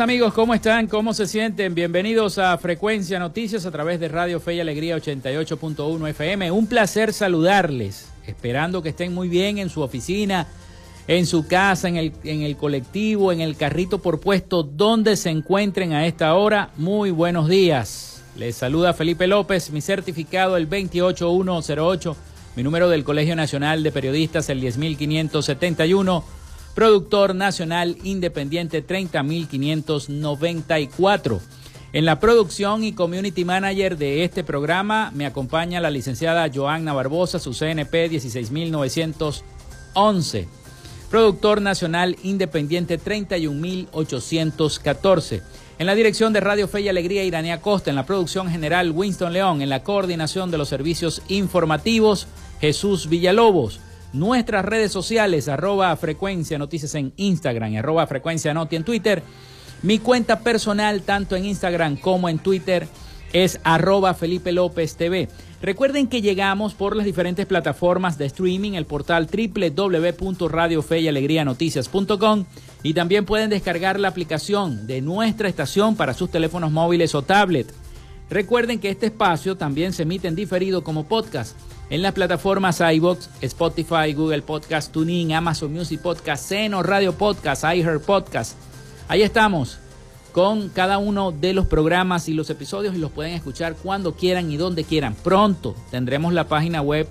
Amigos, ¿cómo están? ¿Cómo se sienten? Bienvenidos a Frecuencia Noticias a través de Radio Fe y Alegría 88.1 FM. Un placer saludarles, esperando que estén muy bien en su oficina, en su casa, en el, en el colectivo, en el carrito por puesto, donde se encuentren a esta hora. Muy buenos días. Les saluda Felipe López, mi certificado el 28108, mi número del Colegio Nacional de Periodistas el 10571 productor nacional independiente 30594. En la producción y community manager de este programa me acompaña la licenciada Joanna Barbosa, su CNP 16911. Productor nacional independiente 31814. En la dirección de Radio Fe y Alegría, Iranía Costa. En la producción general, Winston León. En la coordinación de los servicios informativos, Jesús Villalobos nuestras redes sociales, arroba frecuencia noticias en Instagram y arroba frecuencia noti en Twitter. Mi cuenta personal, tanto en Instagram como en Twitter, es arroba Felipe López TV. Recuerden que llegamos por las diferentes plataformas de streaming, el portal www.radiofeyalegrianoticias.com y también pueden descargar la aplicación de nuestra estación para sus teléfonos móviles o tablet. Recuerden que este espacio también se emite en diferido como podcast en las plataformas iBox, Spotify, Google Podcast, TuneIn, Amazon Music Podcast, Seno Radio Podcast, iHeart Podcast. Ahí estamos con cada uno de los programas y los episodios y los pueden escuchar cuando quieran y donde quieran. Pronto tendremos la página web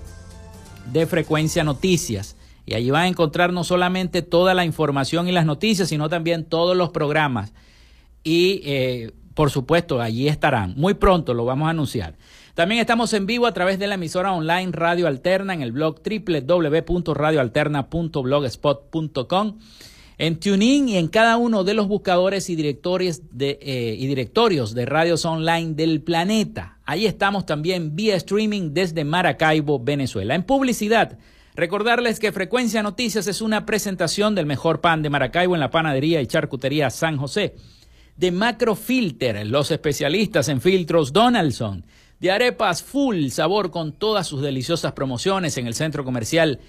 de Frecuencia Noticias y allí van a encontrar no solamente toda la información y las noticias, sino también todos los programas. Y eh, por supuesto, allí estarán. Muy pronto lo vamos a anunciar. También estamos en vivo a través de la emisora online Radio Alterna en el blog www.radioalterna.blogspot.com, en TuneIn y en cada uno de los buscadores y directorios de, eh, y directorios de radios online del planeta. Ahí estamos también vía streaming desde Maracaibo, Venezuela. En publicidad, recordarles que Frecuencia Noticias es una presentación del mejor pan de Maracaibo en la panadería y charcutería San José. De Macrofilter, los especialistas en filtros Donaldson de arepas full sabor con todas sus deliciosas promociones en el centro comercial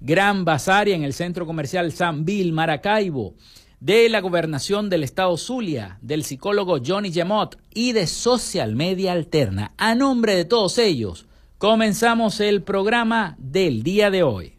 Gran Bazar y en el centro comercial San Bill Maracaibo, de la gobernación del estado Zulia, del psicólogo Johnny Gemot y de Social Media Alterna. A nombre de todos ellos, comenzamos el programa del día de hoy.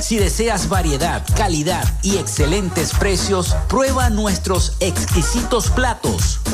Si deseas variedad, calidad y excelentes precios, prueba nuestros exquisitos platos.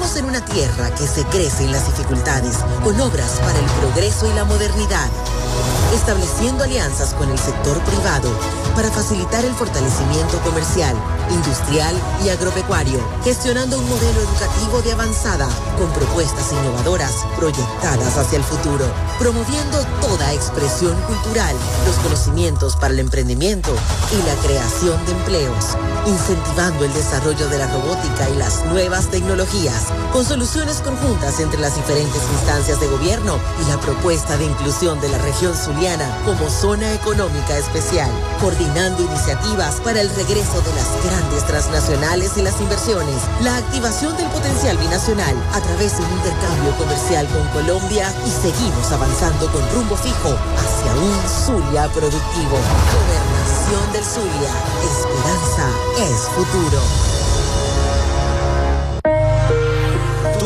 Vivimos en una tierra que se crece en las dificultades, con obras para el progreso y la modernidad estableciendo alianzas con el sector privado para facilitar el fortalecimiento comercial, industrial y agropecuario, gestionando un modelo educativo de avanzada con propuestas innovadoras proyectadas hacia el futuro, promoviendo toda expresión cultural, los conocimientos para el emprendimiento y la creación de empleos, incentivando el desarrollo de la robótica y las nuevas tecnologías, con soluciones conjuntas entre las diferentes instancias de gobierno y la propuesta de inclusión de la región Zuliana como zona económica especial, coordinando iniciativas para el regreso de las grandes transnacionales y las inversiones, la activación del potencial binacional a través de un intercambio comercial con Colombia y seguimos avanzando con rumbo fijo hacia un Zulia productivo. Gobernación del Zulia. Esperanza es futuro.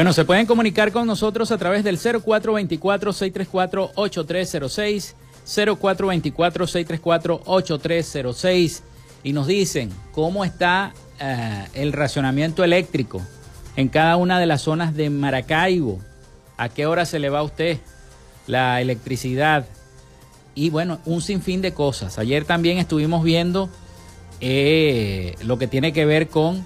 Bueno, se pueden comunicar con nosotros a través del 0424-634-8306, 0424-634-8306 y nos dicen cómo está eh, el racionamiento eléctrico en cada una de las zonas de Maracaibo, a qué hora se le va a usted la electricidad y bueno, un sinfín de cosas. Ayer también estuvimos viendo eh, lo que tiene que ver con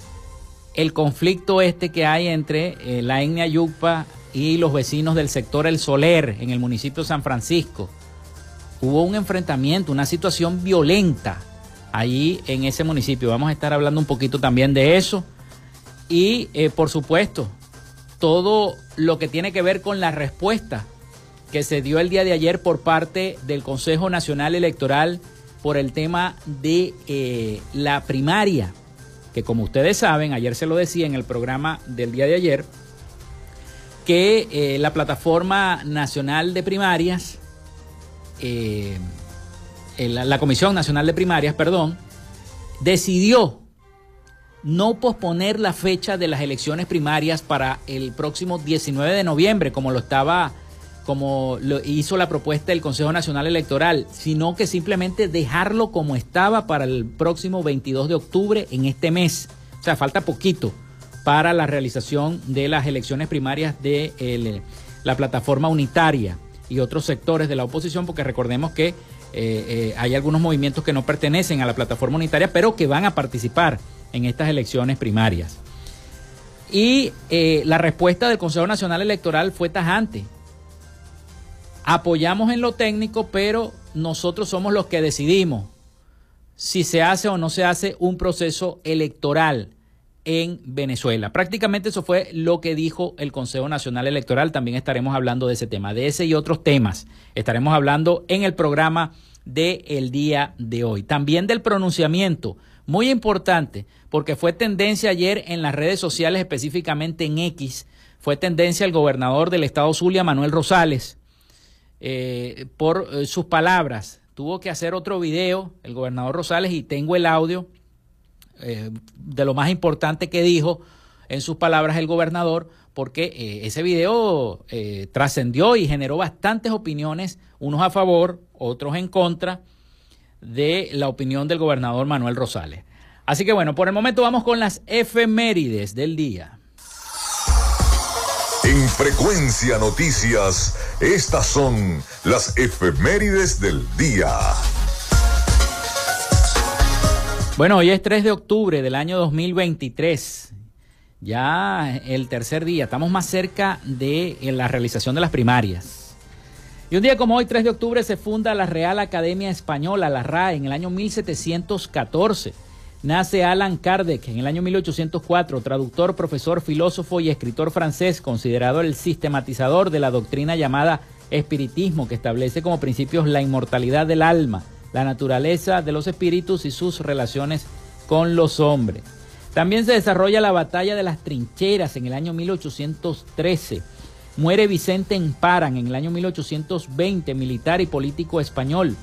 el conflicto este que hay entre eh, la etnia Yucpa y los vecinos del sector El Soler en el municipio de San Francisco. Hubo un enfrentamiento, una situación violenta allí en ese municipio. Vamos a estar hablando un poquito también de eso. Y eh, por supuesto, todo lo que tiene que ver con la respuesta que se dio el día de ayer por parte del Consejo Nacional Electoral por el tema de eh, la primaria que como ustedes saben, ayer se lo decía en el programa del día de ayer, que eh, la plataforma nacional de primarias, eh, la Comisión Nacional de Primarias, perdón, decidió no posponer la fecha de las elecciones primarias para el próximo 19 de noviembre, como lo estaba, como lo hizo la propuesta del Consejo Nacional Electoral, sino que simplemente dejarlo como estaba para el próximo 22 de octubre en este mes. O sea, falta poquito para la realización de las elecciones primarias de la plataforma unitaria y otros sectores de la oposición, porque recordemos que eh, eh, hay algunos movimientos que no pertenecen a la plataforma unitaria, pero que van a participar en estas elecciones primarias. Y eh, la respuesta del Consejo Nacional Electoral fue tajante. Apoyamos en lo técnico, pero nosotros somos los que decidimos si se hace o no se hace un proceso electoral en Venezuela. Prácticamente eso fue lo que dijo el Consejo Nacional Electoral. También estaremos hablando de ese tema, de ese y otros temas. Estaremos hablando en el programa del el día de hoy. También del pronunciamiento muy importante, porque fue tendencia ayer en las redes sociales, específicamente en X, fue tendencia el gobernador del estado Zulia, Manuel Rosales, eh, por eh, sus palabras. Tuvo que hacer otro video, el gobernador Rosales, y tengo el audio eh, de lo más importante que dijo en sus palabras el gobernador, porque ese video trascendió y generó bastantes opiniones, unos a favor, otros en contra de la opinión del gobernador Manuel Rosales. Así que bueno, por el momento vamos con las efemérides del día. En Frecuencia Noticias, estas son las efemérides del día. Bueno, hoy es 3 de octubre del año 2023. Ya el tercer día, estamos más cerca de la realización de las primarias. Y un día como hoy, 3 de octubre, se funda la Real Academia Española, la RAE, en el año 1714. Nace Alan Kardec en el año 1804, traductor, profesor, filósofo y escritor francés, considerado el sistematizador de la doctrina llamada espiritismo, que establece como principios la inmortalidad del alma, la naturaleza de los espíritus y sus relaciones con los hombres. También se desarrolla la batalla de las trincheras en el año 1813 Muere Vicente Emparan en el año 1820, militar y político español.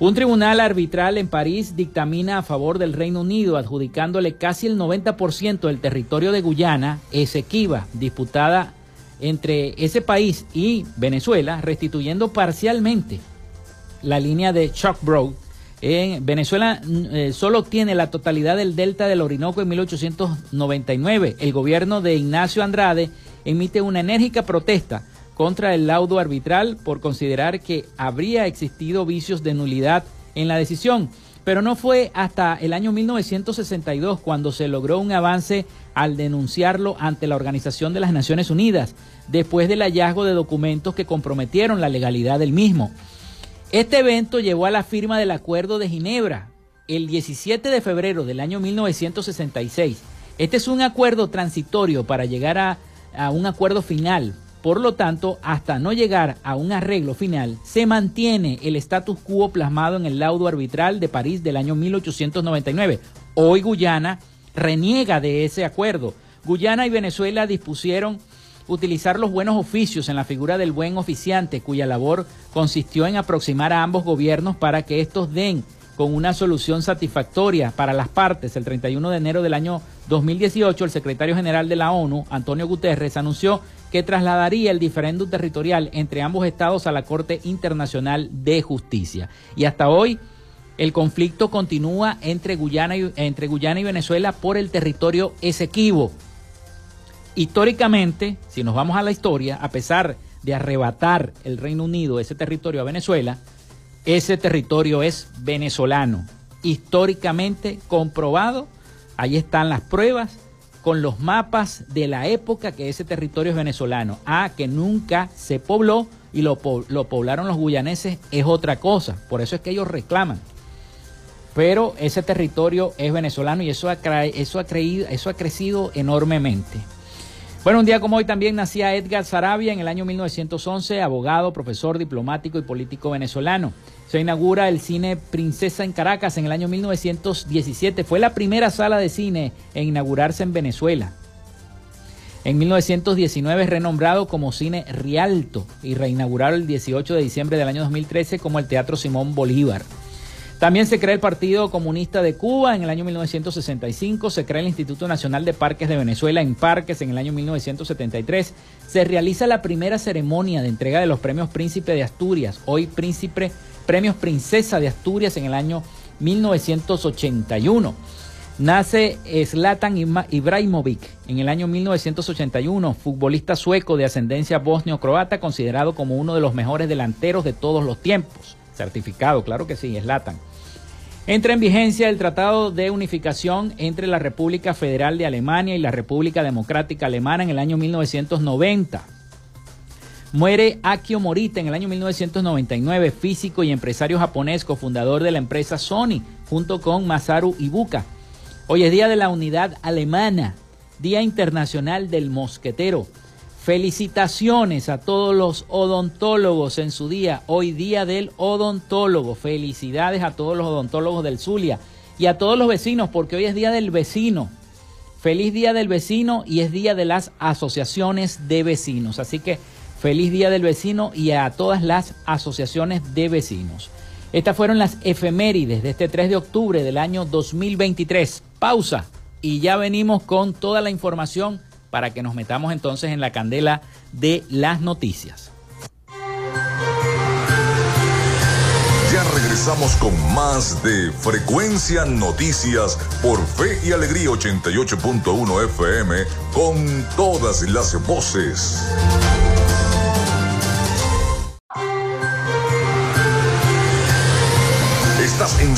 Un tribunal arbitral en París dictamina a favor del Reino Unido, adjudicándole casi el 90% del territorio de Guyana, Esequiba, disputada entre ese país y Venezuela, restituyendo parcialmente la línea de Broad. En Venezuela eh, solo obtiene la totalidad del delta del Orinoco en 1899. El gobierno de Ignacio Andrade emite una enérgica protesta contra el laudo arbitral por considerar que habría existido vicios de nulidad en la decisión. Pero no fue hasta el año 1962 cuando se logró un avance al denunciarlo ante la Organización de las Naciones Unidas, después del hallazgo de documentos que comprometieron la legalidad del mismo. Este evento llevó a la firma del Acuerdo de Ginebra el 17 de febrero del año 1966. Este es un acuerdo transitorio para llegar a a un acuerdo final. Por lo tanto, hasta no llegar a un arreglo final, se mantiene el status quo plasmado en el laudo arbitral de París del año 1899. Hoy Guyana reniega de ese acuerdo. Guyana y Venezuela dispusieron utilizar los buenos oficios en la figura del buen oficiante, cuya labor consistió en aproximar a ambos gobiernos para que estos den con una solución satisfactoria para las partes. El 31 de enero del año 2018, el secretario general de la ONU, Antonio Guterres, anunció que trasladaría el diferéndum territorial entre ambos estados a la Corte Internacional de Justicia. Y hasta hoy, el conflicto continúa entre Guyana y, entre Guyana y Venezuela por el territorio Esequibo. Históricamente, si nos vamos a la historia, a pesar de arrebatar el Reino Unido ese territorio a Venezuela, ese territorio es venezolano, históricamente comprobado. Ahí están las pruebas con los mapas de la época que ese territorio es venezolano. Ah, que nunca se pobló y lo, poblaron los guyaneses es otra cosa. Por eso es que ellos reclaman. Pero ese territorio es venezolano y eso ha, eso ha, creído, eso ha crecido enormemente. Bueno, un día como hoy también nacía Edgar Sarabia en el año 1911, abogado, profesor, diplomático y político venezolano. Se inaugura el cine Princesa en Caracas en el año 1917. Fue la primera sala de cine en inaugurarse en Venezuela. En 1919 es renombrado como Cine Rialto y reinaugurado el 18 de diciembre del año 2013 como el Teatro Simón Bolívar. También se crea el Partido Comunista de Cuba en el año 1965, se crea el Instituto Nacional de Parques de Venezuela en Parques en el año 1973, se realiza la primera ceremonia de entrega de los premios Príncipe de Asturias, hoy Príncipe, Premios Princesa de Asturias en el año 1981. Nace Zlatan Ibrahimovic en el año 1981, futbolista sueco de ascendencia bosnio-croata, considerado como uno de los mejores delanteros de todos los tiempos. Certificado, claro que sí, Zlatan. Entra en vigencia el Tratado de Unificación entre la República Federal de Alemania y la República Democrática Alemana en el año 1990. Muere Akio Morita en el año 1999, físico y empresario japonés, cofundador de la empresa Sony, junto con Masaru Ibuka. Hoy es Día de la Unidad Alemana, Día Internacional del Mosquetero. Felicitaciones a todos los odontólogos en su día, hoy día del odontólogo. Felicidades a todos los odontólogos del Zulia y a todos los vecinos, porque hoy es día del vecino. Feliz día del vecino y es día de las asociaciones de vecinos. Así que feliz día del vecino y a todas las asociaciones de vecinos. Estas fueron las efemérides de este 3 de octubre del año 2023. Pausa y ya venimos con toda la información para que nos metamos entonces en la candela de las noticias. Ya regresamos con más de Frecuencia Noticias por Fe y Alegría 88.1 FM con todas las voces.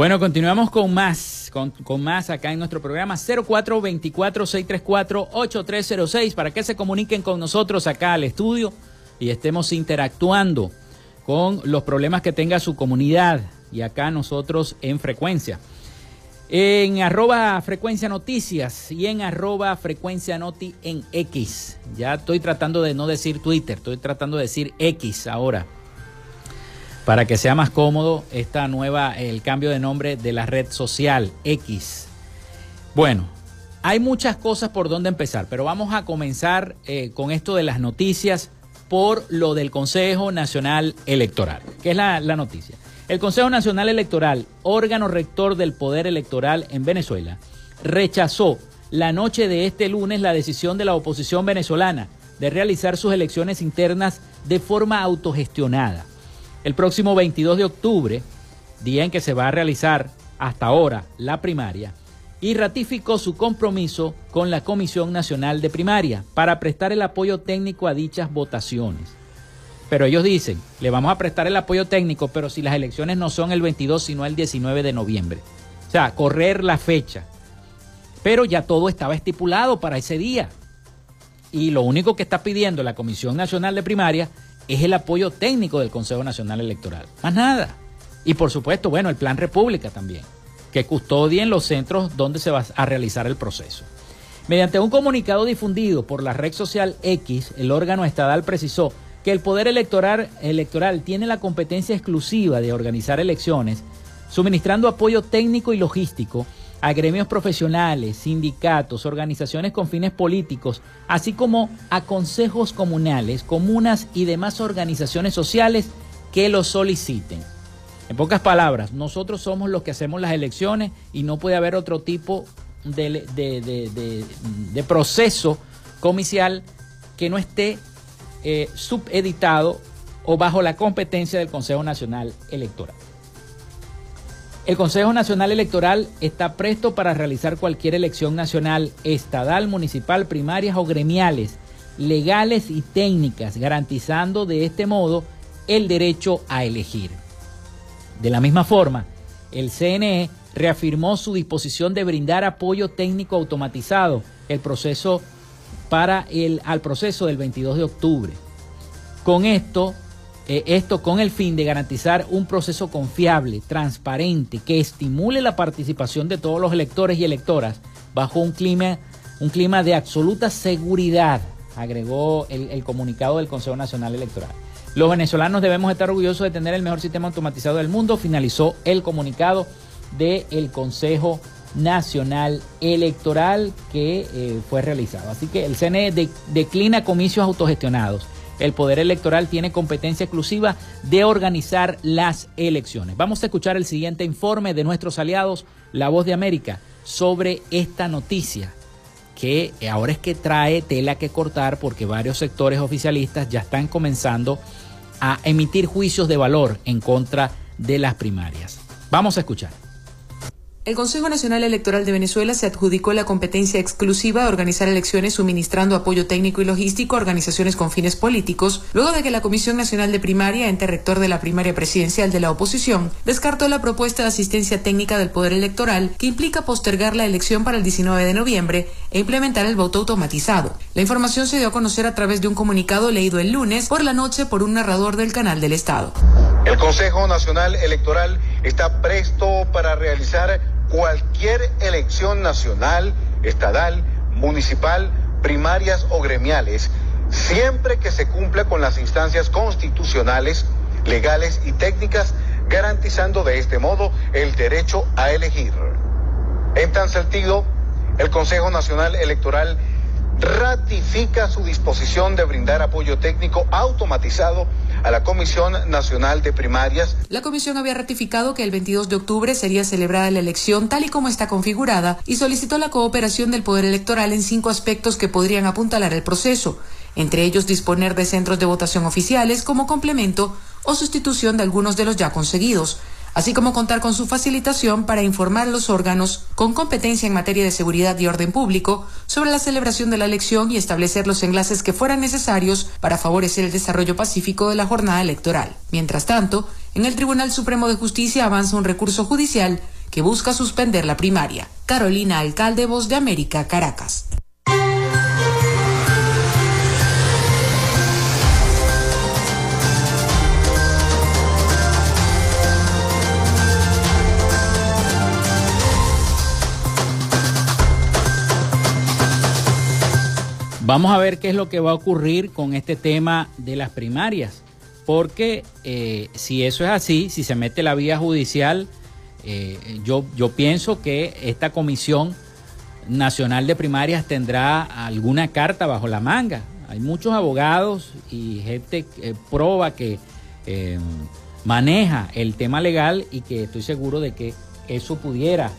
Bueno, continuamos con más, con, más acá en nuestro programa 0424-634-8306 para que se comuniquen con nosotros acá al estudio y estemos interactuando con los problemas que tenga su comunidad y acá nosotros en frecuencia. En arroba frecuencia noticias y en arroba frecuencia noti en X. Ya estoy tratando de no decir Twitter, estoy tratando de decir X ahora para que sea más cómodo esta nueva, el cambio de nombre de la red social X. Bueno, hay muchas cosas por donde empezar, pero vamos a comenzar eh, con esto de las noticias por lo del Consejo Nacional Electoral, que es la, la noticia. El Consejo Nacional Electoral, órgano rector del Poder Electoral en Venezuela, rechazó la noche de este lunes la decisión de la oposición venezolana de realizar sus elecciones internas de forma autogestionada el próximo 22 de octubre, día en que se va a realizar hasta ahora la primaria, y ratificó su compromiso con la Comisión Nacional de Primaria para prestar el apoyo técnico a dichas votaciones. Pero ellos dicen, le vamos a prestar el apoyo técnico, pero si las elecciones no son el 22, sino el 19 de noviembre. O sea, correr la fecha. Pero ya todo estaba estipulado para ese día. Y lo único que está pidiendo la Comisión Nacional de Primaria es el apoyo técnico del Consejo Nacional Electoral. Más nada. Y por supuesto, bueno, el Plan República también, que custodien los centros donde se va a realizar el proceso. Mediante un comunicado difundido por la red social X, el órgano estatal precisó que el Poder electoral, electoral tiene la competencia exclusiva de organizar elecciones, suministrando apoyo técnico y logístico a gremios profesionales, sindicatos, organizaciones con fines políticos, así como a consejos comunales, comunas y demás organizaciones sociales que lo soliciten. En pocas palabras, nosotros somos los que hacemos las elecciones y no puede haber otro tipo de, proceso comicial que no esté eh, subeditado o bajo la competencia del Consejo Nacional Electoral. El Consejo Nacional Electoral está presto para realizar cualquier elección nacional, estadal, municipal, primarias o gremiales, legales y técnicas, garantizando de este modo el derecho a elegir. De la misma forma, el CNE reafirmó su disposición de brindar apoyo técnico automatizado el proceso para el, al proceso del 22 de octubre. Con esto, eh, esto con el fin de garantizar un proceso confiable, transparente, que estimule la participación de todos los electores y electoras bajo un clima, un clima de absoluta seguridad, agregó el, comunicado del Consejo Nacional Electoral. Los venezolanos debemos estar orgullosos de tener el mejor sistema automatizado del mundo, finalizó el comunicado del Consejo Nacional Electoral que eh, fue realizado. Así que el CNE declina comicios autogestionados. El Poder Electoral tiene competencia exclusiva de organizar las elecciones. Vamos a escuchar el siguiente informe de nuestros aliados, La Voz de América, sobre esta noticia que ahora es que trae tela que cortar porque varios sectores oficialistas ya están comenzando a emitir juicios de valor en contra de las primarias. Vamos a escuchar. El Consejo Nacional Electoral de Venezuela se adjudicó la competencia exclusiva de organizar elecciones suministrando apoyo técnico y logístico a organizaciones con fines políticos, luego de que la Comisión Nacional de Primaria, ente rector de la primaria presidencial de la oposición, descartó la propuesta de asistencia técnica del Poder Electoral que implica postergar la elección para el 19 de noviembre e implementar el voto automatizado. La información se dio a conocer a través de un comunicado leído el lunes por la noche por un narrador del canal del Estado. El Consejo Nacional Electoral está presto para realizar cualquier elección nacional, estadal, municipal, primarias o gremiales, siempre que se cumpla con las instancias constitucionales, legales y técnicas, garantizando de este modo el derecho a elegir. En tan sentido, el Consejo Nacional Electoral ratifica su disposición de brindar apoyo técnico automatizado a la Comisión Nacional de Primarias. La comisión había ratificado que el 22 de octubre sería celebrada la elección tal y como está configurada y solicitó la cooperación del Poder Electoral en cinco aspectos que podrían apuntalar el proceso, entre ellos disponer de centros de votación oficiales como complemento o sustitución de algunos de los ya conseguidos así como contar con su facilitación para informar los órganos con competencia en materia de seguridad y orden público sobre la celebración de la elección y establecer los enlaces que fueran necesarios para favorecer el desarrollo pacífico de la jornada electoral. Mientras tanto, en el Tribunal Supremo de Justicia avanza un recurso judicial que busca suspender la primaria. Carolina Alcalde, Voz de América, Caracas. Vamos a ver qué es lo que va a ocurrir con este tema de las primarias, porque eh, si eso es así, si se mete la vía judicial, eh, yo, yo pienso que esta comisión nacional de primarias tendrá alguna carta bajo la manga. Hay muchos abogados y gente que proba que eh, maneja el tema legal y que estoy seguro de que eso pudiera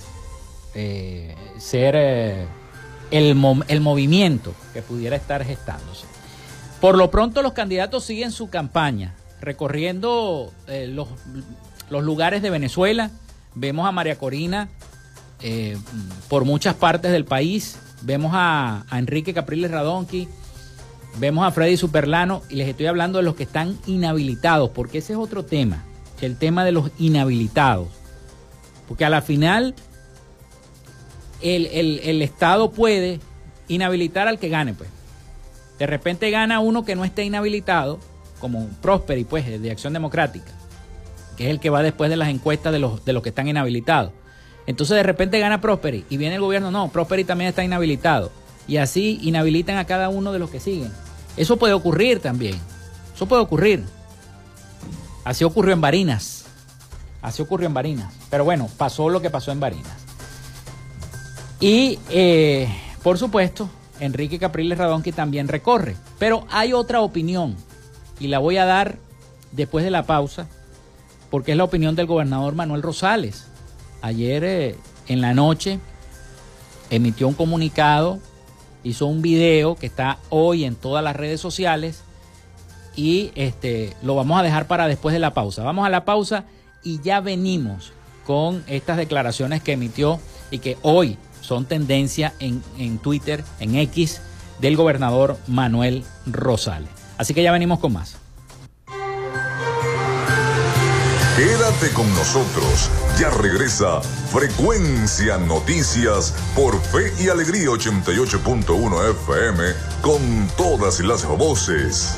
ser el, movimiento que pudiera estar gestándose. Por lo pronto los candidatos siguen su campaña, recorriendo eh, los, lugares de Venezuela. Vemos a María Corina eh, por muchas partes del país. Vemos a, Enrique Capriles Radonqui. Vemos a Freddy Superlano. Y les estoy hablando de los que están inhabilitados, porque ese es otro tema. El tema de los inhabilitados. Porque a la final el, Estado puede inhabilitar al que gane, pues. De repente gana uno que no esté inhabilitado, como Prosperi, pues, de Acción Democrática, que es el que va después de las encuestas de los, de los que están inhabilitados. Entonces de repente gana Prosperi y viene el gobierno, no, Prosperi también está inhabilitado. Y así inhabilitan a cada uno de los que siguen. Eso puede ocurrir también. Eso puede ocurrir. Así ocurrió en Barinas. Así ocurrió en Barinas. Pero bueno, pasó lo que pasó en Barinas. Y eh, por supuesto, Enrique Capriles Radón que también recorre. Pero hay otra opinión y la voy a dar después de la pausa porque es la opinión del gobernador Manuel Rosales. Ayer eh, en la noche emitió un comunicado, hizo un video que está hoy en todas las redes sociales y este, lo vamos a dejar para después de la pausa. Vamos a la pausa y ya venimos con estas declaraciones que emitió y que hoy son tendencia en, en Twitter, en X, del gobernador Manuel Rosales. Así que ya venimos con más. Quédate con nosotros. Ya regresa Frecuencia Noticias por Fe y Alegría 88.1 FM con todas las voces.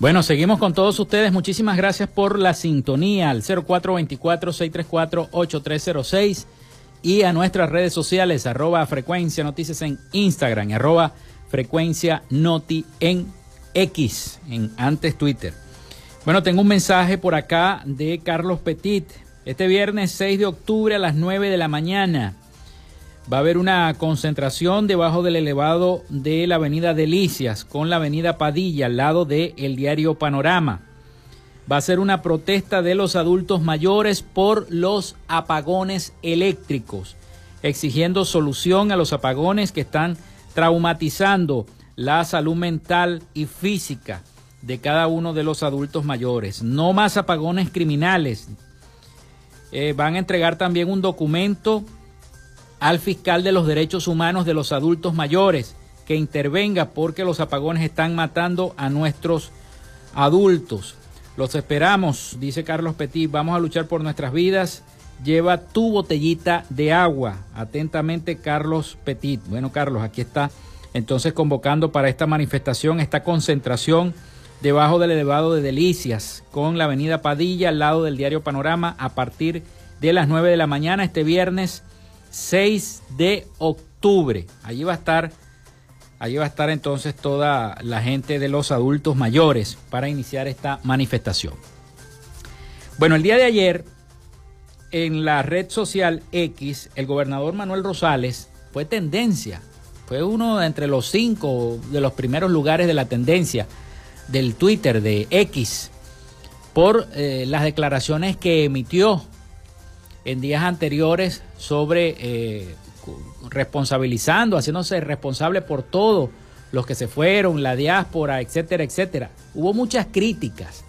Bueno, seguimos con todos ustedes. Muchísimas gracias por la sintonía al 0424-634-8306 y a nuestras redes sociales, arroba frecuencia noticias en Instagram, arroba frecuencia noti en X, en antes Twitter. Bueno, tengo un mensaje por acá de Carlos Petit. Este viernes 6 de octubre a las 9 de la mañana Va a haber una concentración debajo del elevado de la avenida Delicias con la avenida Padilla al lado del el diario Panorama. Va a ser una protesta de los adultos mayores por los apagones eléctricos, exigiendo solución a los apagones que están traumatizando la salud mental y física de cada uno de los adultos mayores. No más apagones criminales. Eh, van a entregar también un documento al fiscal de los derechos humanos de los adultos mayores que intervenga porque los apagones están matando a nuestros adultos. Los esperamos, dice Carlos Petit, vamos a luchar por nuestras vidas. Lleva tu botellita de agua. Atentamente, Carlos Petit. Bueno, Carlos, aquí está entonces convocando para esta manifestación, esta concentración debajo del elevado de Delicias, con la avenida Padilla al lado del diario Panorama a partir de las 9 de la mañana este viernes 6 de octubre. Allí va a estar, allí va a estar entonces toda la gente de los adultos mayores para iniciar esta manifestación. Bueno, el día de ayer en la red social X, el gobernador Manuel Rosales fue tendencia, fue uno de entre los cinco de los primeros lugares de la tendencia del Twitter de X por eh, las declaraciones que emitió en días anteriores sobre eh, responsabilizando, haciéndose responsable por todo los que se fueron, la diáspora, etcétera, etcétera. Hubo muchas críticas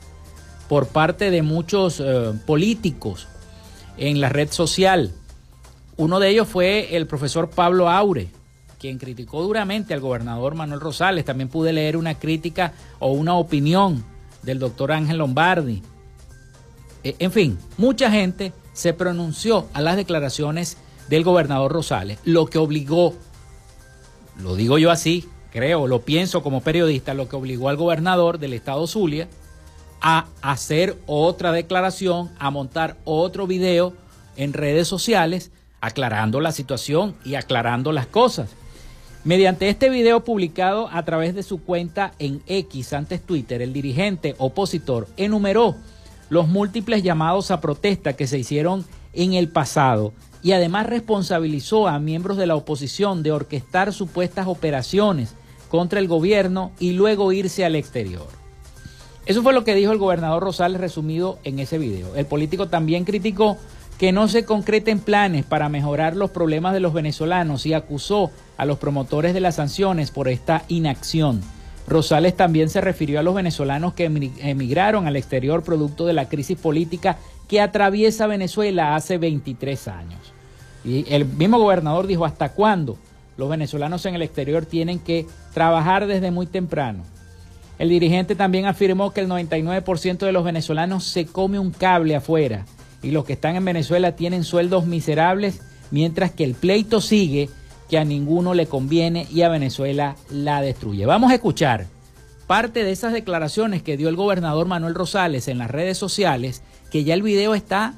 por parte de muchos eh, políticos en la red social. Uno de ellos fue el profesor Pablo Aure, quien criticó duramente al gobernador Manuel Rosales. También pude leer una crítica o una opinión del doctor Ángel Lombardi. E, en fin, mucha gente se pronunció a las declaraciones del gobernador Rosales, lo que obligó, lo digo yo así, creo, lo pienso como periodista, lo que obligó al gobernador del estado Zulia a hacer otra declaración, a montar otro video en redes sociales aclarando la situación y aclarando las cosas. Mediante este video publicado a través de su cuenta en X, antes Twitter, el dirigente opositor enumeró los múltiples llamados a protesta que se hicieron en el pasado y además responsabilizó a miembros de la oposición de orquestar supuestas operaciones contra el gobierno y luego irse al exterior. Eso fue lo que dijo el gobernador Rosales resumido en ese video. El político también criticó que no se concreten planes para mejorar los problemas de los venezolanos y acusó a los promotores de las sanciones por esta inacción. Rosales también se refirió a los venezolanos que emigraron al exterior producto de la crisis política que atraviesa Venezuela hace 23 años. Y el mismo gobernador dijo, ¿hasta cuándo los venezolanos en el exterior tienen que trabajar desde muy temprano? El dirigente también afirmó que el 99% de los venezolanos se come un cable afuera y los que están en Venezuela tienen sueldos miserables, mientras que el pleito sigue que a ninguno le conviene y a Venezuela la destruye. Vamos a escuchar parte de esas declaraciones que dio el gobernador Manuel Rosales en las redes sociales, que ya el video está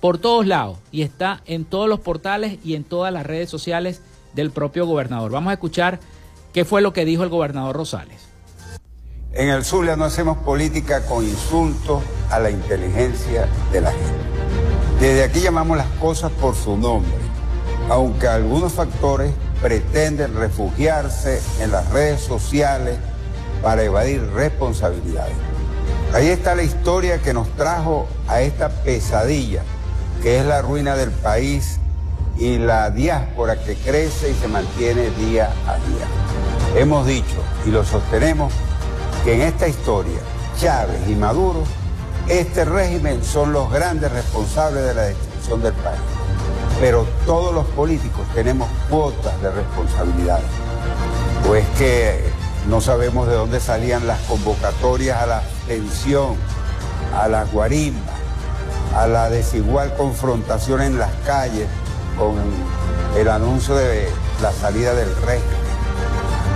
por todos lados y está en todos los portales y en todas las redes sociales del propio gobernador. Vamos a escuchar qué fue lo que dijo el gobernador Rosales. En el Zulia no hacemos política con insultos a la inteligencia de la gente. Desde aquí llamamos las cosas por su nombre aunque algunos factores pretenden refugiarse en las redes sociales para evadir responsabilidades. Ahí está la historia que nos trajo a esta pesadilla, que es la ruina del país y la diáspora que crece y se mantiene día a día. Hemos dicho y lo sostenemos que en esta historia Chávez y Maduro Este régimen son los grandes responsables de la destrucción del país. Pero todos los políticos tenemos cuotas de responsabilidad. Pues que no sabemos de dónde salían las convocatorias a la tensión, a las guarimbas, a la desigual confrontación en las calles con el anuncio de la salida del régimen.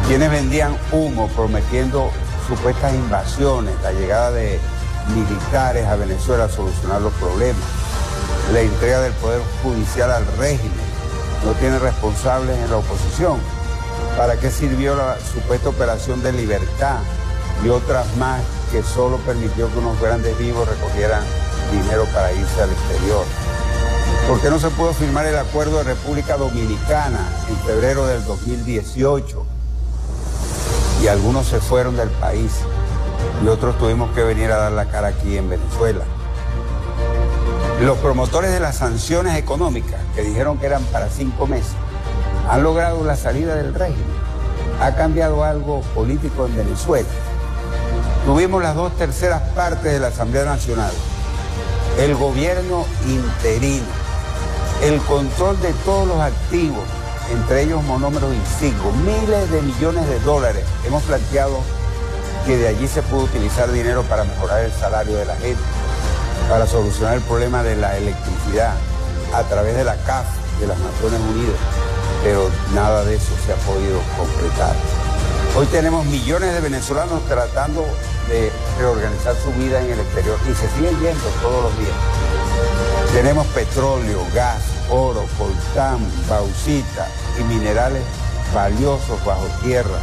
Quienes vendían humo prometiendo supuestas invasiones, la llegada de militares a Venezuela a solucionar los problemas, la entrega del poder judicial al régimen, no tiene responsables en la oposición. ¿Para qué sirvió la supuesta operación de libertad y otras más que solo permitió que unos grandes vivos recogieran dinero para irse al exterior? ¿Por qué no se pudo firmar el acuerdo de República Dominicana en febrero del 2018? Y algunos se fueron del país y otros tuvimos que venir a dar la cara aquí en Venezuela. Los promotores de las sanciones económicas, que dijeron que eran para cinco meses, han logrado la salida del régimen. Ha cambiado algo político en Venezuela. Tuvimos las dos terceras partes de la Asamblea Nacional, el gobierno interino, el control de todos los activos, entre ellos monómeros insigos, miles de millones de dólares. Hemos planteado que de allí se pudo utilizar dinero para mejorar el salario de la gente, para solucionar el problema de la electricidad a través de la CAF de las Naciones Unidas, pero nada de eso se ha podido concretar. Hoy tenemos millones de venezolanos tratando de reorganizar su vida en el exterior y se siguen yendo todos los días. Tenemos petróleo, gas, oro, coltán, bauxita y minerales valiosos bajo tierra.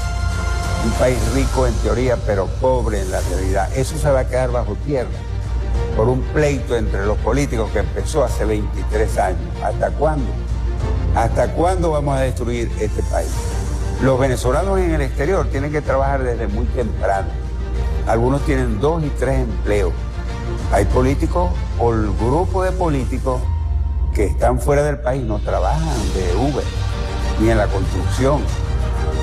Un país rico en teoría, pero pobre en la realidad. Eso se va a quedar bajo tierra por un pleito entre los políticos que empezó hace 23 años. ¿Hasta cuándo? ¿Hasta cuándo vamos a destruir este país? Los venezolanos en el exterior tienen que trabajar desde muy temprano. Algunos tienen dos y tres empleos. Hay políticos o el grupo de políticos que están fuera del país no trabajan de Uber ni en la construcción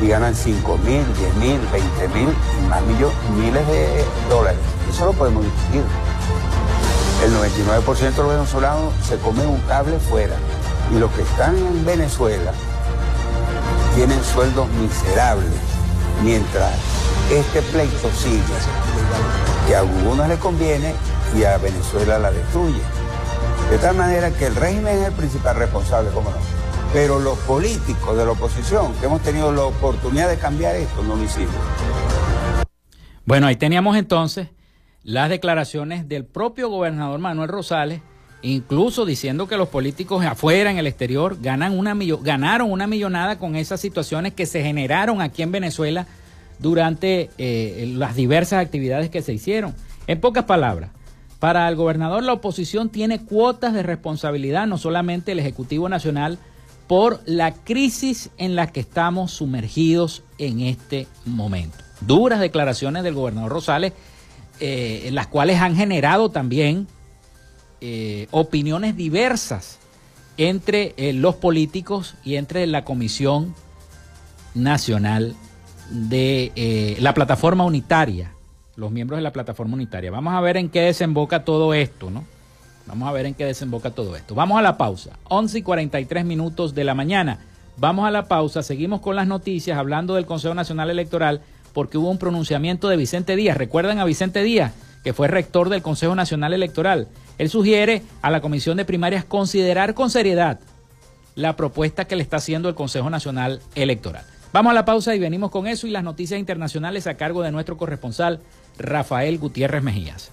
y ganan 5 mil, 10 mil, 20 mil y más millones, miles de dólares. Eso lo podemos discutir. El 99% de los venezolanos se comen un cable fuera y los que están en Venezuela tienen sueldos miserables mientras este pleito sigue, que a algunos les conviene y a Venezuela la destruye. De tal manera que el régimen es el principal responsable, cómo no. Pero los políticos de la oposición, que hemos tenido la oportunidad de cambiar esto, no lo hicimos. Bueno, ahí teníamos entonces las declaraciones del propio gobernador Manuel Rosales, incluso diciendo que los políticos afuera, en el exterior, ganan una ganaron una millonada con esas situaciones que se generaron aquí en Venezuela durante eh, las diversas actividades que se hicieron. En pocas palabras, para el gobernador la oposición tiene cuotas de responsabilidad, no solamente el Ejecutivo Nacional, por la crisis en la que estamos sumergidos en este momento. Duras declaraciones del gobernador Rosales, eh, las cuales han generado también eh, opiniones diversas entre eh, los políticos y entre la Comisión Nacional de la Plataforma Unitaria los miembros de la plataforma unitaria. Vamos a ver en qué desemboca todo esto, ¿no? Vamos a ver en qué desemboca todo esto. Vamos a la pausa. 11 y 43 minutos de la mañana. Vamos a la pausa. Seguimos con las noticias hablando del Consejo Nacional Electoral porque hubo un pronunciamiento de Vicente Díaz. ¿Recuerdan a Vicente Díaz, que fue rector del Consejo Nacional Electoral? Él sugiere a la Comisión de Primarias considerar con seriedad la propuesta que le está haciendo el Consejo Nacional Electoral. Vamos a la pausa y venimos con eso y las noticias internacionales a cargo de nuestro corresponsal Rafael Gutiérrez Mejías.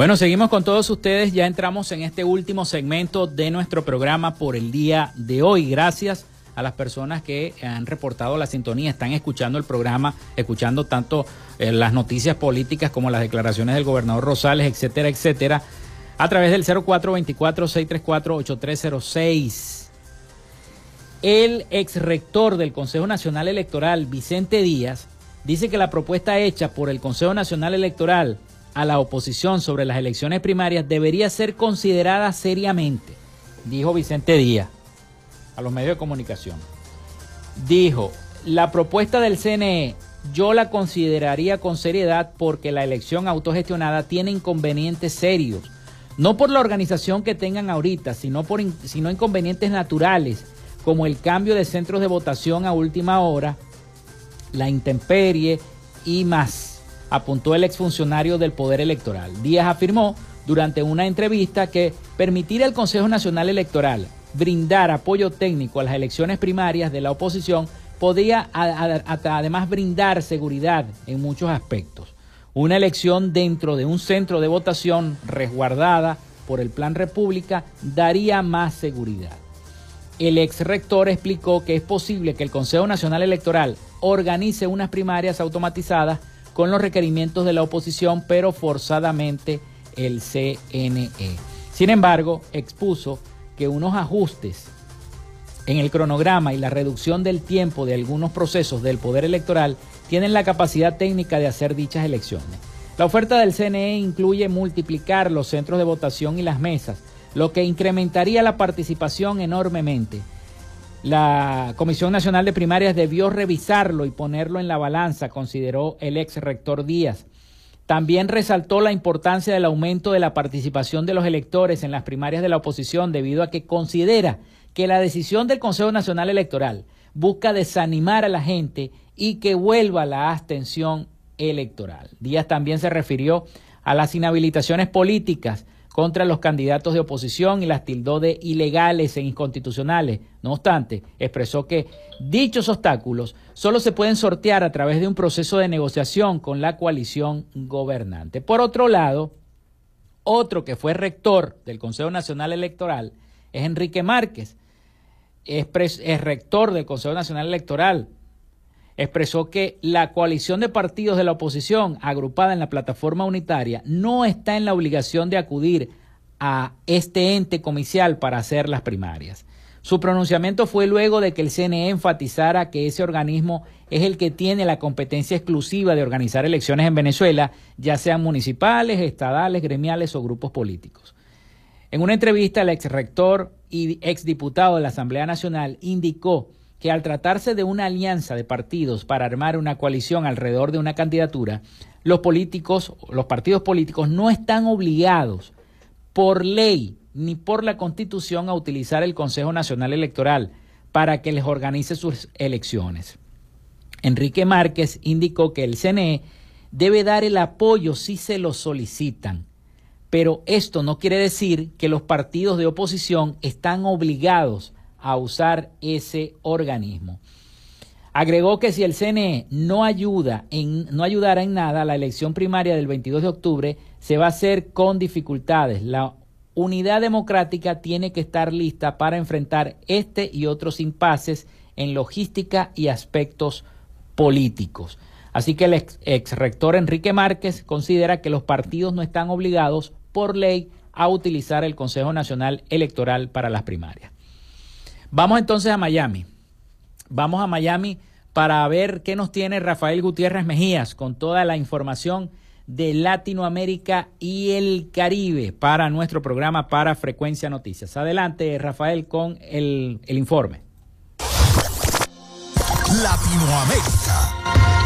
Bueno, seguimos con todos ustedes. Ya entramos en este último segmento de nuestro programa por el día de hoy. Gracias a las personas que han reportado la sintonía, están escuchando el programa, escuchando tanto eh, las noticias políticas como las declaraciones del gobernador Rosales, etcétera, etcétera, a través del 0424-634-8306. El ex rector del Consejo Nacional Electoral, Vicente Díaz, dice que la propuesta hecha por el Consejo Nacional Electoral a la oposición sobre las elecciones primarias debería ser considerada seriamente, dijo Vicente Díaz a los medios de comunicación. Dijo, la propuesta del CNE yo la consideraría con seriedad porque la elección autogestionada tiene inconvenientes serios, no por la organización que tengan ahorita, sino por inconvenientes naturales, como el cambio de centros de votación a última hora, la intemperie y más apuntó el exfuncionario del Poder Electoral. Díaz afirmó durante una entrevista que permitir al Consejo Nacional Electoral brindar apoyo técnico a las elecciones primarias de la oposición podría además brindar seguridad en muchos aspectos. Una elección dentro de un centro de votación resguardada por el Plan República daría más seguridad. El ex rector explicó que es posible que el Consejo Nacional Electoral organice unas primarias automatizadas con los requerimientos de la oposición, pero forzadamente el CNE. Sin embargo, expuso que unos ajustes en el cronograma y la reducción del tiempo de algunos procesos del Poder Electoral tienen la capacidad técnica de hacer dichas elecciones. La oferta del CNE incluye multiplicar los centros de votación y las mesas, lo que incrementaría la participación enormemente. La Comisión Nacional de Primarias debió revisarlo y ponerlo en la balanza, consideró el ex rector Díaz. También resaltó la importancia del aumento de la participación de los electores en las primarias de la oposición debido a que considera que la decisión del Consejo Nacional Electoral busca desanimar a la gente y que vuelva la abstención electoral. Díaz también se refirió a las inhabilitaciones políticas contra los candidatos de oposición y las tildó de ilegales e inconstitucionales. No obstante, expresó que dichos obstáculos solo se pueden sortear a través de un proceso de negociación con la coalición gobernante. Por otro lado, otro que fue rector del Consejo Nacional Electoral es Enrique Márquez, es, es rector del Consejo Nacional Electoral, expresó que la coalición de partidos de la oposición agrupada en la plataforma unitaria no está en la obligación de acudir a este ente comicial para hacer las primarias. Su pronunciamiento fue luego de que el CNE enfatizara que ese organismo es el que tiene la competencia exclusiva de organizar elecciones en Venezuela, ya sean municipales, estadales, gremiales o grupos políticos. En una entrevista, el ex rector y ex diputado de la Asamblea Nacional indicó que al tratarse de una alianza de partidos para armar una coalición alrededor de una candidatura, los políticos, los partidos políticos no están obligados por ley ni por la Constitución a utilizar el Consejo Nacional Electoral para que les organice sus elecciones. Enrique Márquez indicó que el CNE debe dar el apoyo si se lo solicitan, pero esto no quiere decir que los partidos de oposición están obligados a usar ese organismo. Agregó que si el CNE no ayuda en no ayudara en nada, la elección primaria del 22 de octubre se va a hacer con dificultades. La unidad democrática tiene que estar lista para enfrentar este y otros impases en logística y aspectos políticos. Así que el ex, ex rector Enrique Márquez considera que los partidos no están obligados por ley a utilizar el Consejo Nacional Electoral para las primarias. Vamos entonces a Miami. Vamos a Miami para ver qué nos tiene Rafael Gutiérrez Mejías con toda la información de Latinoamérica y el Caribe para nuestro programa para Frecuencia Noticias. Adelante, Rafael, con el, el informe. Latinoamérica.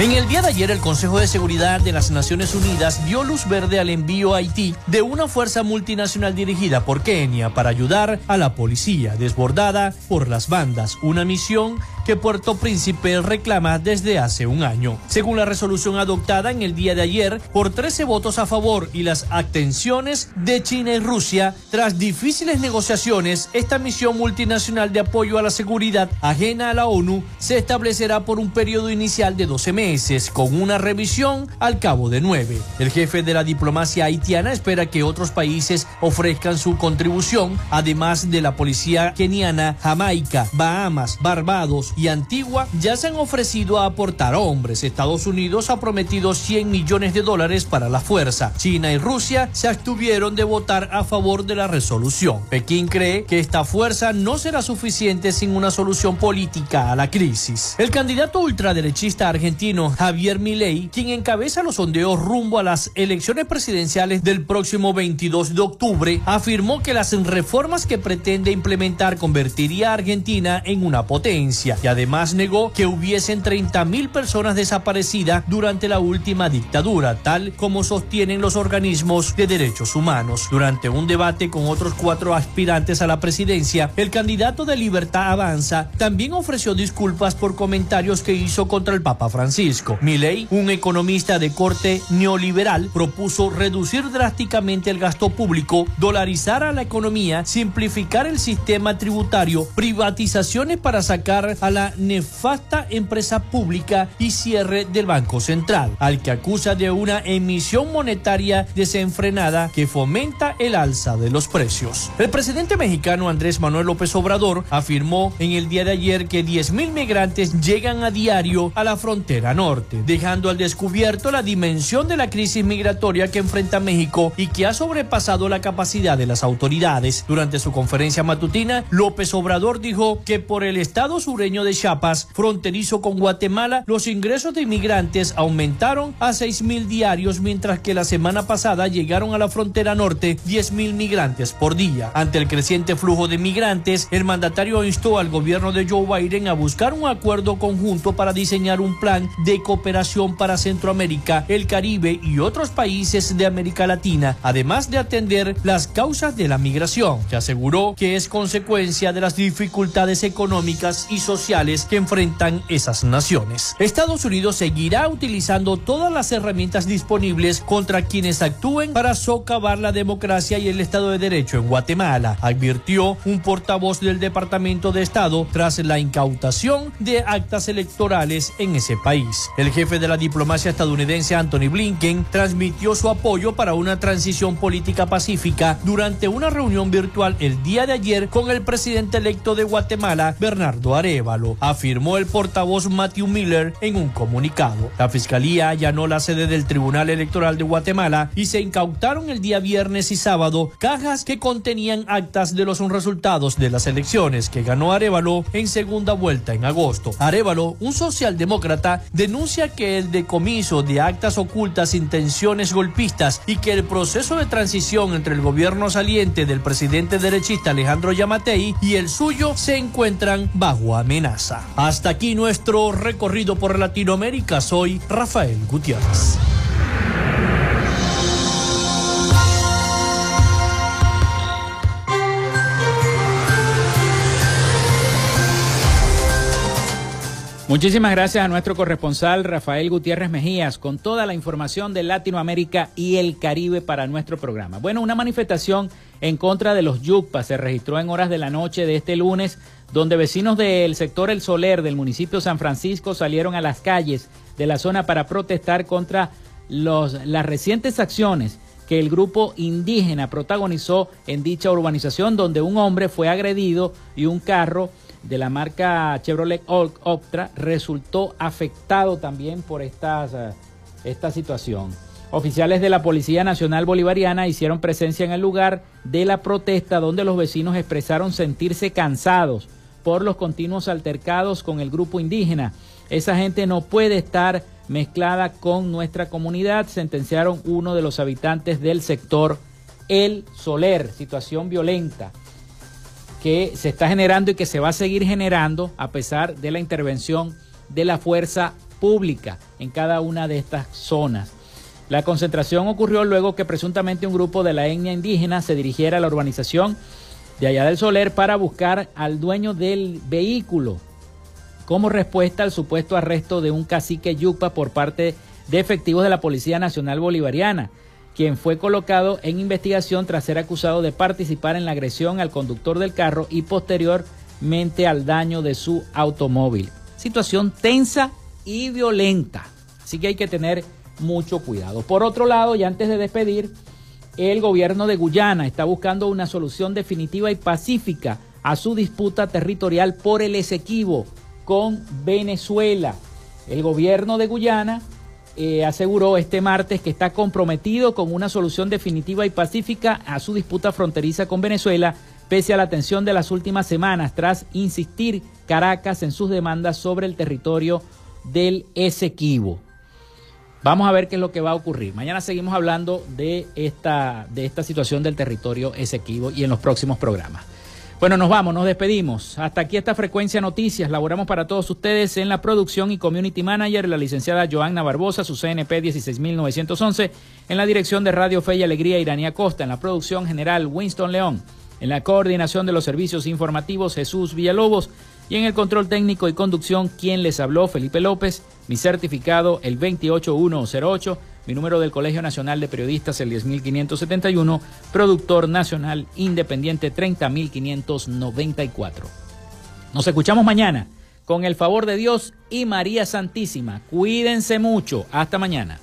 En el día de ayer, el Consejo de Seguridad de las Naciones Unidas dio luz verde al envío a Haití de una fuerza multinacional dirigida por Kenia para ayudar a la policía desbordada por las bandas, una misión que Puerto Príncipe reclama desde hace un año. Según la resolución adoptada en el día de ayer por 13 votos a favor y las abstenciones de China y Rusia, tras difíciles negociaciones, esta misión multinacional de apoyo a la seguridad ajena a la ONU se establecerá por un periodo inicial de 12 meses con una revisión al cabo de nueve. El jefe de la diplomacia haitiana espera que otros países ofrezcan su contribución, además de la policía keniana, Jamaica, Bahamas, Barbados y Antigua, ya se han ofrecido a aportar hombres. Estados Unidos ha prometido 100 millones de dólares para la fuerza. China y Rusia se abstuvieron de votar a favor de la resolución. Pekín cree que esta fuerza no será suficiente sin una solución política a la crisis. El candidato ultraderechista argentino Javier Milei, quien encabeza los sondeos rumbo a las elecciones presidenciales del próximo 22 de octubre, afirmó que las reformas que pretende implementar convertiría a Argentina en una potencia y además negó que hubiesen 30 mil personas desaparecidas durante la última dictadura, tal como sostienen los organismos de derechos humanos. Durante un debate con otros cuatro aspirantes a la presidencia, el candidato de Libertad Avanza también ofreció disculpas por comentarios que hizo contra el Papa Francisco. Milei, un economista de corte neoliberal, propuso reducir drásticamente el gasto público, dolarizar a la economía, simplificar el sistema tributario, privatizaciones para sacar a la nefasta empresa pública y cierre del Banco Central, al que acusa de una emisión monetaria desenfrenada que fomenta el alza de los precios. El presidente mexicano Andrés Manuel López Obrador afirmó en el día de ayer que 10.000 migrantes llegan a diario a la frontera norte, dejando al descubierto la dimensión de la crisis migratoria que enfrenta México y que ha sobrepasado la capacidad de las autoridades. Durante su conferencia matutina, López Obrador dijo que por el estado sureño de Chiapas, fronterizo con Guatemala, los ingresos de inmigrantes aumentaron a 6.000 diarios, mientras que la semana pasada llegaron a la frontera norte 10.000 migrantes por día. Ante el creciente flujo de migrantes, el mandatario instó al gobierno de Joe Biden a buscar un acuerdo conjunto para diseñar un plan de cooperación para Centroamérica, el Caribe y otros países de América Latina, además de atender las causas de la migración, que aseguró que es consecuencia de las dificultades económicas y sociales que enfrentan esas naciones. Estados Unidos seguirá utilizando todas las herramientas disponibles contra quienes actúen para socavar la democracia y el Estado de Derecho en Guatemala, advirtió un portavoz del Departamento de Estado tras la incautación de actas electorales en ese país. El jefe de la diplomacia estadounidense Anthony Blinken transmitió su apoyo para una transición política pacífica durante una reunión virtual el día de ayer con el presidente electo de Guatemala, Bernardo Arevalo, afirmó el portavoz Matthew Miller en un comunicado. La fiscalía allanó la sede del Tribunal Electoral de Guatemala y se incautaron el día viernes y sábado cajas que contenían actas de los resultados de las elecciones que ganó Arevalo en segunda vuelta en agosto. Arevalo, un socialdemócrata, denuncia que el decomiso de actas ocultas intenciones golpistas y que el proceso de transición entre el gobierno saliente del presidente derechista Alejandro Yamatei y el suyo se encuentran bajo amenaza. Hasta aquí nuestro recorrido por Latinoamérica. Soy Rafael Gutiérrez. Muchísimas gracias a nuestro corresponsal Rafael Gutiérrez Mejías con toda la información de Latinoamérica y el Caribe para nuestro programa. Bueno, una manifestación en contra de los Yucpas se registró en horas de la noche de este lunes, donde vecinos del sector El Soler del municipio San Francisco salieron a las calles de la zona para protestar contra las recientes acciones que el grupo indígena protagonizó en dicha urbanización, donde un hombre fue agredido y un carro de la marca Chevrolet Optra resultó afectado también por eh, esta situación. Oficiales de la Policía Nacional Bolivariana hicieron presencia en el lugar de la protesta donde los vecinos expresaron sentirse cansados por los continuos altercados con el grupo indígena. Esa gente no puede estar mezclada con nuestra comunidad, sentenciaron uno de los habitantes del sector El Soler, situación violenta que se está generando y que se va a seguir generando a pesar de la intervención de la fuerza pública en cada una de estas zonas. La concentración ocurrió luego que presuntamente un grupo de la etnia indígena se dirigiera a la urbanización de allá del Soler para buscar al dueño del vehículo como respuesta al supuesto arresto de un cacique yupa por parte de efectivos de la Policía Nacional Bolivariana quien fue colocado en investigación tras ser acusado de participar en la agresión al conductor del carro y posteriormente al daño de su automóvil. Situación tensa y violenta. Así que hay que tener mucho cuidado. Por otro lado, y antes de despedir, el gobierno de Guyana está buscando una solución definitiva y pacífica a su disputa territorial por el Esequibo con Venezuela. El gobierno de Guyana eh, aseguró este martes que está comprometido con una solución definitiva y pacífica a su disputa fronteriza con Venezuela, pese a la tensión de las últimas semanas, tras insistir Caracas en sus demandas sobre el territorio del Esequibo. Vamos a ver qué es lo que va a ocurrir. Mañana seguimos hablando de esta, de esta situación del territorio Esequibo y en los próximos programas. Bueno, nos vamos, nos despedimos. Hasta aquí esta frecuencia noticias. Laboramos para todos ustedes en la producción y community manager, la licenciada Joanna Barbosa, su CNP 16911, en la dirección de Radio Fe y Alegría Iranía Costa, en la producción general Winston León, en la coordinación de los servicios informativos Jesús Villalobos y en el control técnico y conducción, quien les habló, Felipe López, mi certificado el 28108, mi número del Colegio Nacional de Periodistas el 10571, productor nacional independiente 30594. Nos escuchamos mañana con el favor de Dios y María Santísima. Cuídense mucho. Hasta mañana.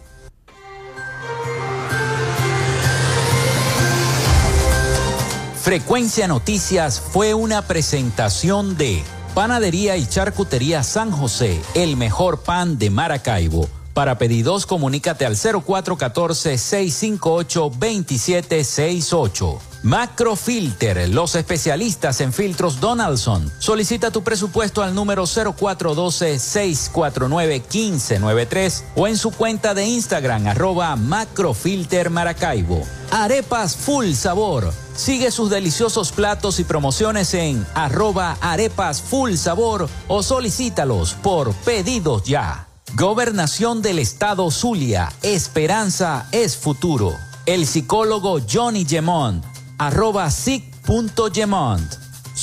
Frecuencia Noticias fue una presentación de Panadería y Charcutería San José, el mejor pan de Maracaibo. Para pedidos, comunícate al 0414-658-2768. Macrofilter, los especialistas en filtros Donaldson. Solicita tu presupuesto al número 0412-649-1593 o en su cuenta de Instagram arroba Macrofilter Maracaibo. Arepas Full Sabor. Sigue sus deliciosos platos y promociones en arroba arepas full sabor o solicítalos por pedidos ya. Gobernación del Estado Zulia. Esperanza es futuro. El psicólogo Johnny Gemont. Arroba sic.gemont.